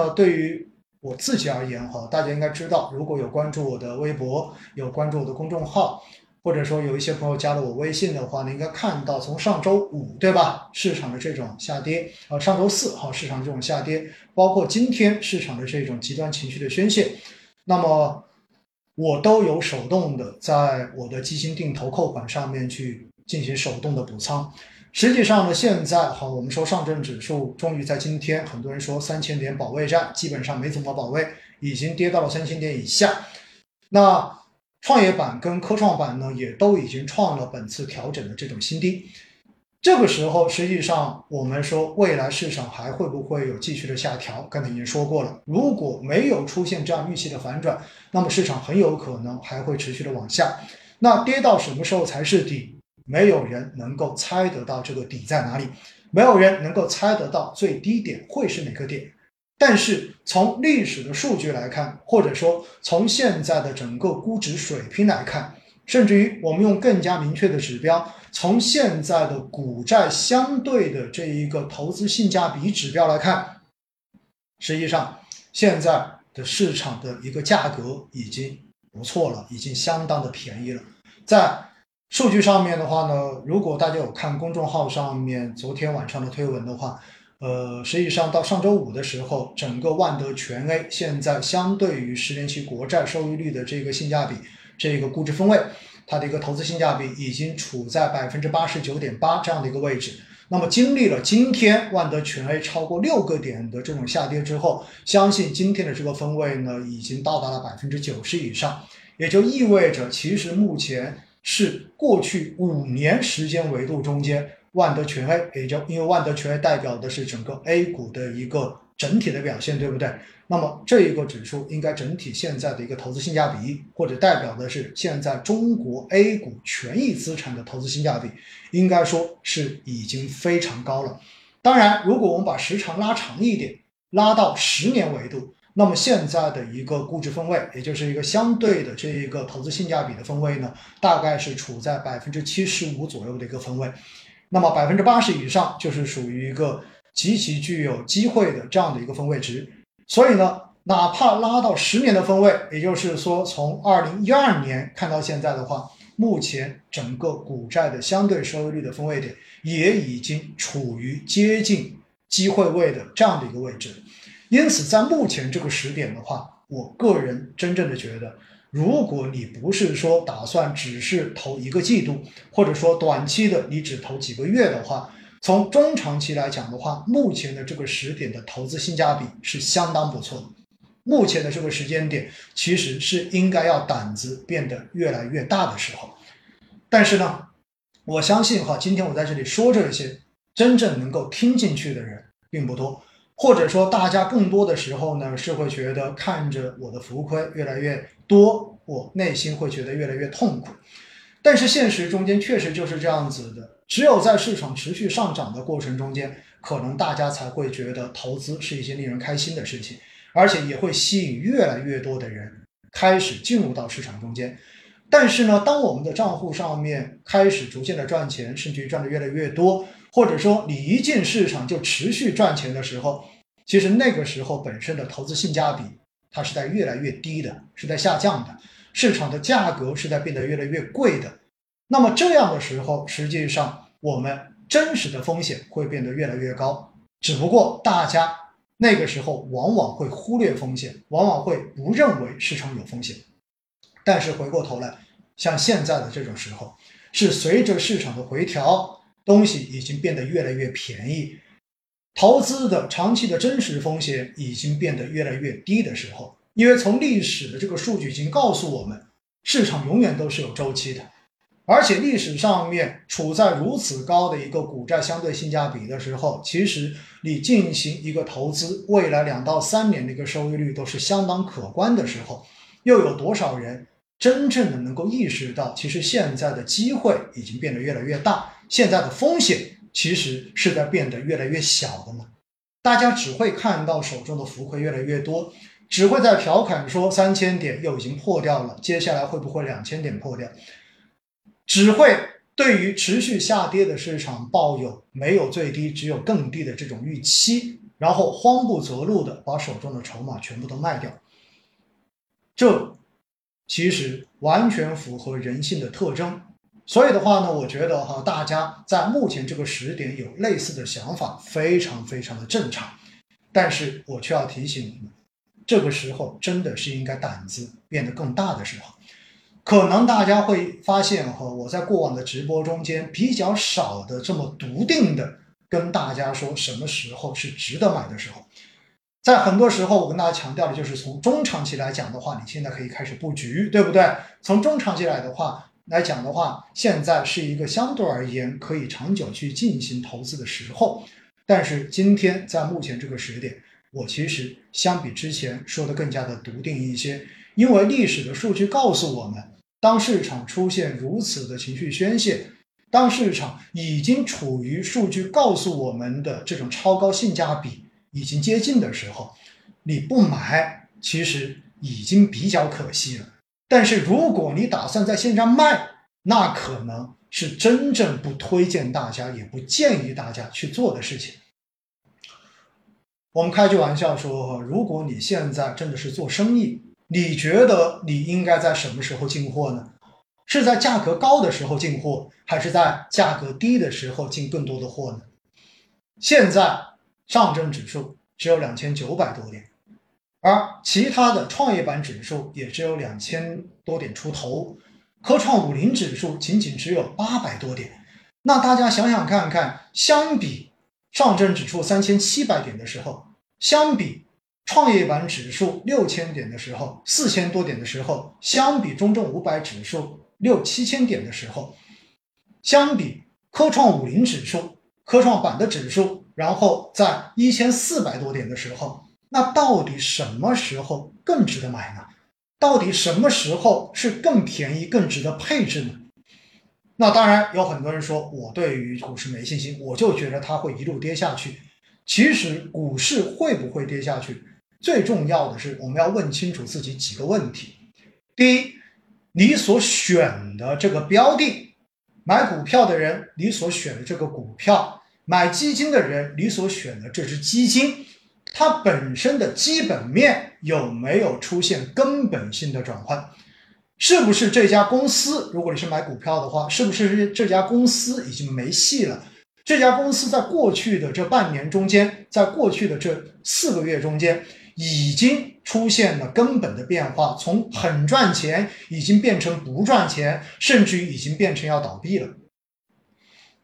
呃，对于我自己而言哈，大家应该知道，如果有关注我的微博，有关注我的公众号，或者说有一些朋友加了我微信的话，你应该看到从上周五对吧，市场的这种下跌，呃，上周四哈，市场这种下跌，包括今天市场的这种极端情绪的宣泄，那么我都有手动的在我的基金定投扣款上面去进行手动的补仓。实际上呢，现在好，我们说上证指数终于在今天，很多人说三千点保卫战基本上没怎么保卫，已经跌到了三千点以下。那创业板跟科创板呢，也都已经创了本次调整的这种新低。这个时候，实际上我们说未来市场还会不会有继续的下调？刚才已经说过了，如果没有出现这样预期的反转，那么市场很有可能还会持续的往下。那跌到什么时候才是底？没有人能够猜得到这个底在哪里，没有人能够猜得到最低点会是哪个点。但是从历史的数据来看，或者说从现在的整个估值水平来看，甚至于我们用更加明确的指标，从现在的股债相对的这一个投资性价比指标来看，实际上现在的市场的一个价格已经不错了，已经相当的便宜了，在。数据上面的话呢，如果大家有看公众号上面昨天晚上的推文的话，呃，实际上到上周五的时候，整个万德全 A 现在相对于十年期国债收益率的这个性价比，这个估值分位，它的一个投资性价比已经处在百分之八十九点八这样的一个位置。那么经历了今天万德全 A 超过六个点的这种下跌之后，相信今天的这个分位呢，已经到达了百分之九十以上，也就意味着其实目前。是过去五年时间维度中间，万德全 A 也就因为万德全 A 代表的是整个 A 股的一个整体的表现，对不对？那么这一个指数应该整体现在的一个投资性价比，或者代表的是现在中国 A 股权益资产的投资性价比，应该说是已经非常高了。当然，如果我们把时长拉长一点，拉到十年维度。那么现在的一个估值分位，也就是一个相对的这一个投资性价比的分位呢，大概是处在百分之七十五左右的一个分位。那么百分之八十以上就是属于一个极其具有机会的这样的一个分位值。所以呢，哪怕拉到十年的分位，也就是说从二零一二年看到现在的话，目前整个股债的相对收益率的分位点也已经处于接近机会位的这样的一个位置。因此，在目前这个时点的话，我个人真正的觉得，如果你不是说打算只是投一个季度，或者说短期的你只投几个月的话，从中长期来讲的话，目前的这个时点的投资性价比是相当不错的。目前的这个时间点，其实是应该要胆子变得越来越大的时候。但是呢，我相信哈，今天我在这里说这些，真正能够听进去的人并不多。或者说，大家更多的时候呢，是会觉得看着我的浮亏越来越多，我内心会觉得越来越痛苦。但是现实中间确实就是这样子的，只有在市场持续上涨的过程中间，可能大家才会觉得投资是一件令人开心的事情，而且也会吸引越来越多的人开始进入到市场中间。但是呢，当我们的账户上面开始逐渐的赚钱，甚至于赚的越来越多。或者说，你一进市场就持续赚钱的时候，其实那个时候本身的投资性价比它是在越来越低的，是在下降的，市场的价格是在变得越来越贵的。那么这样的时候，实际上我们真实的风险会变得越来越高。只不过大家那个时候往往会忽略风险，往往会不认为市场有风险。但是回过头来，像现在的这种时候，是随着市场的回调。东西已经变得越来越便宜，投资的长期的真实风险已经变得越来越低的时候，因为从历史的这个数据已经告诉我们，市场永远都是有周期的，而且历史上面处在如此高的一个股债相对性价比的时候，其实你进行一个投资，未来两到三年的一个收益率都是相当可观的时候，又有多少人？真正的能够意识到，其实现在的机会已经变得越来越大，现在的风险其实是在变得越来越小的呢。大家只会看到手中的浮亏越来越多，只会在调侃说三千点又已经破掉了，接下来会不会两千点破掉？只会对于持续下跌的市场抱有没有最低，只有更低的这种预期，然后慌不择路的把手中的筹码全部都卖掉。这其实完全符合人性的特征。所以的话呢，我觉得哈，大家在目前这个时点有类似的想法，非常非常的正常。但是我却要提醒你们，这个时候真的是应该胆子变得更大的时候。可能大家会发现哈，我在过往的直播中间比较少的这么笃定的跟大家说什么时候是值得买的时候。在很多时候，我跟大家强调的就是从中长期来讲的话，你现在可以开始布局，对不对？从中长期来的话。来讲的话，现在是一个相对而言可以长久去进行投资的时候。但是今天在目前这个时点，我其实相比之前说的更加的笃定一些，因为历史的数据告诉我们，当市场出现如此的情绪宣泄，当市场已经处于数据告诉我们的这种超高性价比已经接近的时候，你不买，其实已经比较可惜了。但是如果你打算在线上卖，那可能是真正不推荐大家，也不建议大家去做的事情。我们开句玩笑说，如果你现在真的是做生意，你觉得你应该在什么时候进货呢？是在价格高的时候进货，还是在价格低的时候进更多的货呢？现在上证指数只有两千九百多点。而其他的创业板指数也只有两千多点出头，科创五零指数仅仅只有八百多点。那大家想想看看，相比上证指数三千七百点的时候，相比创业板指数六千点的时候，四千多点的时候，相比中证五百指数六七千点的时候，相比科创五零指数、科创板的指数，然后在一千四百多点的时候。那到底什么时候更值得买呢？到底什么时候是更便宜、更值得配置呢？那当然有很多人说我对于股市没信心，我就觉得它会一路跌下去。其实股市会不会跌下去，最重要的是我们要问清楚自己几个问题：第一，你所选的这个标的，买股票的人你所选的这个股票，买基金的人你所选的这只基金。它本身的基本面有没有出现根本性的转换？是不是这家公司，如果你是买股票的话，是不是这家公司已经没戏了？这家公司在过去的这半年中间，在过去的这四个月中间，已经出现了根本的变化，从很赚钱已经变成不赚钱，甚至于已经变成要倒闭了。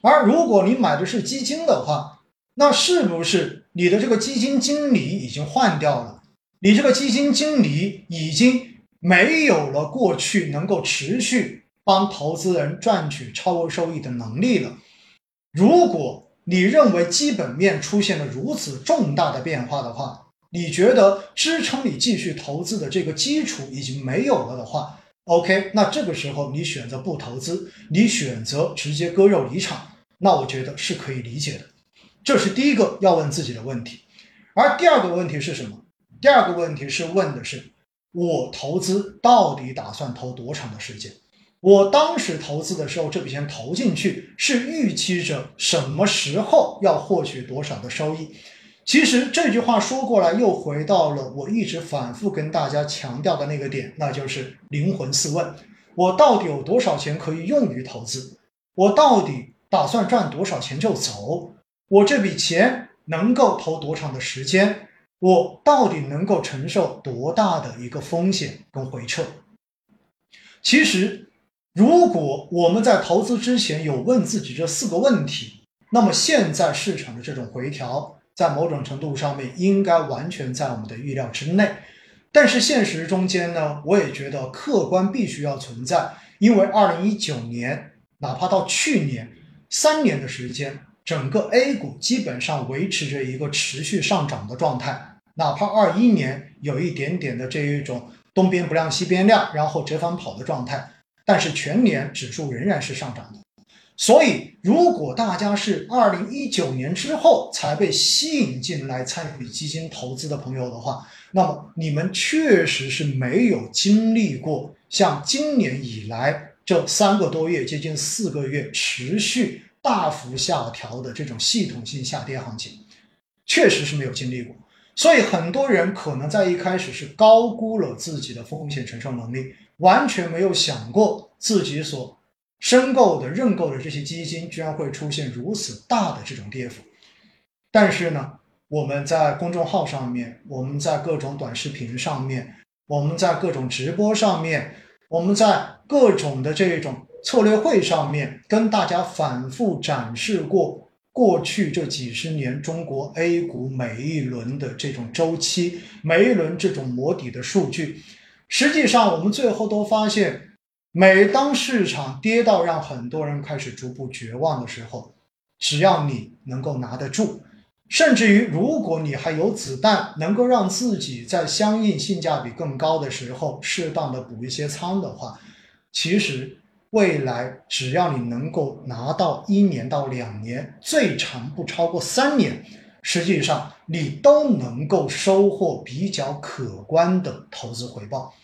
而如果你买的是基金的话，那是不是你的这个基金经理已经换掉了？你这个基金经理已经没有了过去能够持续帮投资人赚取超额收益的能力了。如果你认为基本面出现了如此重大的变化的话，你觉得支撑你继续投资的这个基础已经没有了的话，OK，那这个时候你选择不投资，你选择直接割肉离场，那我觉得是可以理解的。这是第一个要问自己的问题，而第二个问题是什么？第二个问题是问的是我投资到底打算投多长的时间？我当时投资的时候，这笔钱投进去是预期着什么时候要获取多少的收益？其实这句话说过来，又回到了我一直反复跟大家强调的那个点，那就是灵魂四问：我到底有多少钱可以用于投资？我到底打算赚多少钱就走？我这笔钱能够投多长的时间？我到底能够承受多大的一个风险跟回撤？其实，如果我们在投资之前有问自己这四个问题，那么现在市场的这种回调，在某种程度上面应该完全在我们的预料之内。但是现实中间呢，我也觉得客观必须要存在，因为二零一九年，哪怕到去年三年的时间。整个 A 股基本上维持着一个持续上涨的状态，哪怕二一年有一点点的这一种东边不亮西边亮，然后折返跑的状态，但是全年指数仍然是上涨的。所以，如果大家是二零一九年之后才被吸引进来参与基金投资的朋友的话，那么你们确实是没有经历过像今年以来这三个多月、接近四个月持续。大幅下调的这种系统性下跌行情，确实是没有经历过。所以很多人可能在一开始是高估了自己的风险承受能力，完全没有想过自己所申购的认购的这些基金居然会出现如此大的这种跌幅。但是呢，我们在公众号上面，我们在各种短视频上面，我们在各种直播上面，我们在各种的这种策略会上面，跟大家反复展示过过去这几十年中国 A 股每一轮的这种周期，每一轮这种磨底的数据。实际上，我们最后都发现，每当市场跌到让很多人开始逐步绝望的时候，只要你能够拿得住。甚至于，如果你还有子弹，能够让自己在相应性价比更高的时候，适当的补一些仓的话，其实未来只要你能够拿到一年到两年，最长不超过三年，实际上你都能够收获比较可观的投资回报。